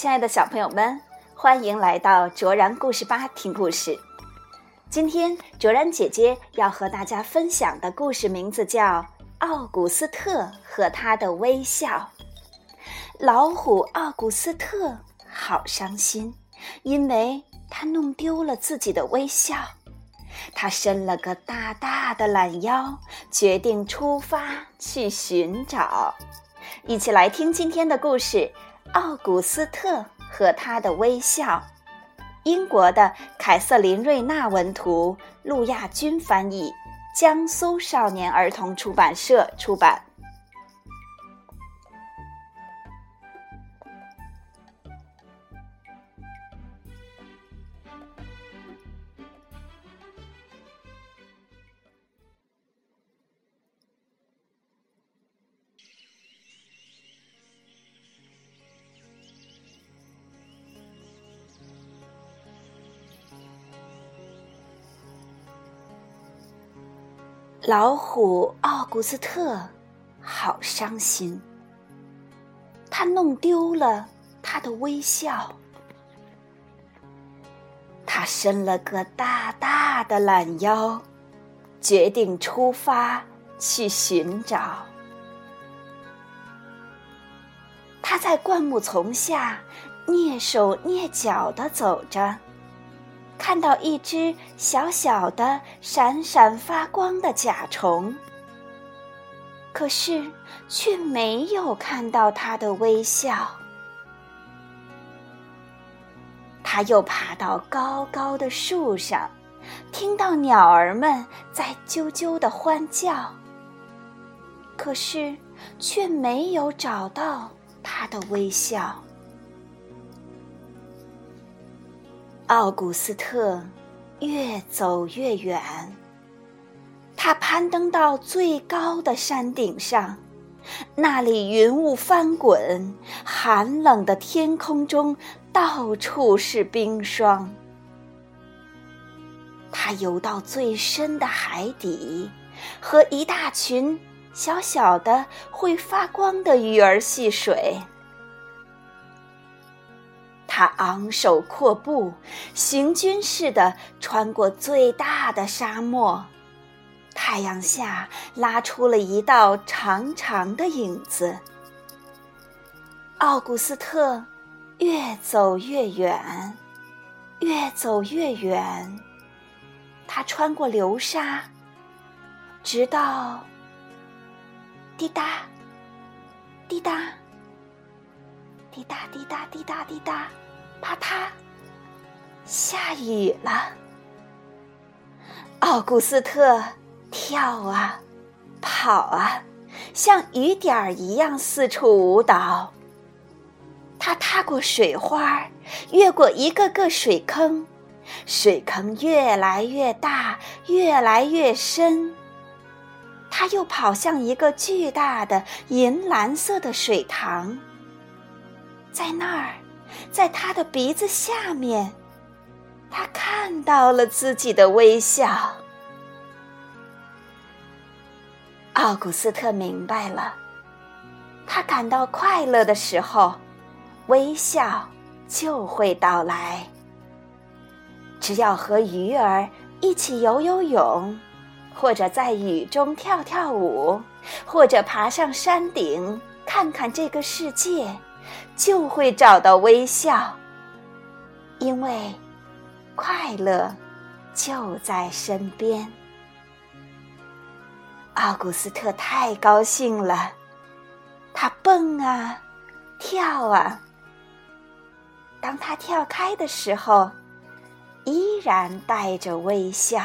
亲爱的小朋友们，欢迎来到卓然故事吧听故事。今天卓然姐姐要和大家分享的故事名字叫《奥古斯特和他的微笑》。老虎奥古斯特好伤心，因为他弄丢了自己的微笑。他伸了个大大的懒腰，决定出发去寻找。一起来听今天的故事《奥古斯特和他的微笑》。英国的凯瑟琳·瑞纳文图，陆亚军翻译，江苏少年儿童出版社出版。老虎奥古斯特好伤心，他弄丢了他的微笑。他伸了个大大的懒腰，决定出发去寻找。他在灌木丛下蹑手蹑脚地走着。看到一只小小的、闪闪发光的甲虫，可是却没有看到它的微笑。他又爬到高高的树上，听到鸟儿们在啾啾的欢叫，可是却没有找到它的微笑。奥古斯特越走越远，他攀登到最高的山顶上，那里云雾翻滚，寒冷的天空中到处是冰霜。他游到最深的海底，和一大群小小的会发光的鱼儿戏水。他昂首阔步，行军似的穿过最大的沙漠，太阳下拉出了一道长长的影子。奥古斯特越走越远，越走越远，他穿过流沙，直到滴答，滴答，滴答滴答滴答滴答。啪嗒，下雨了。奥古斯特跳啊，跑啊，像雨点儿一样四处舞蹈。他踏过水花，越过一个个水坑，水坑越来越大，越来越深。他又跑向一个巨大的银蓝色的水塘，在那儿。在他的鼻子下面，他看到了自己的微笑。奥古斯特明白了，他感到快乐的时候，微笑就会到来。只要和鱼儿一起游游泳，或者在雨中跳跳舞，或者爬上山顶看看这个世界。就会找到微笑，因为快乐就在身边。奥古斯特太高兴了，他蹦啊，跳啊。当他跳开的时候，依然带着微笑。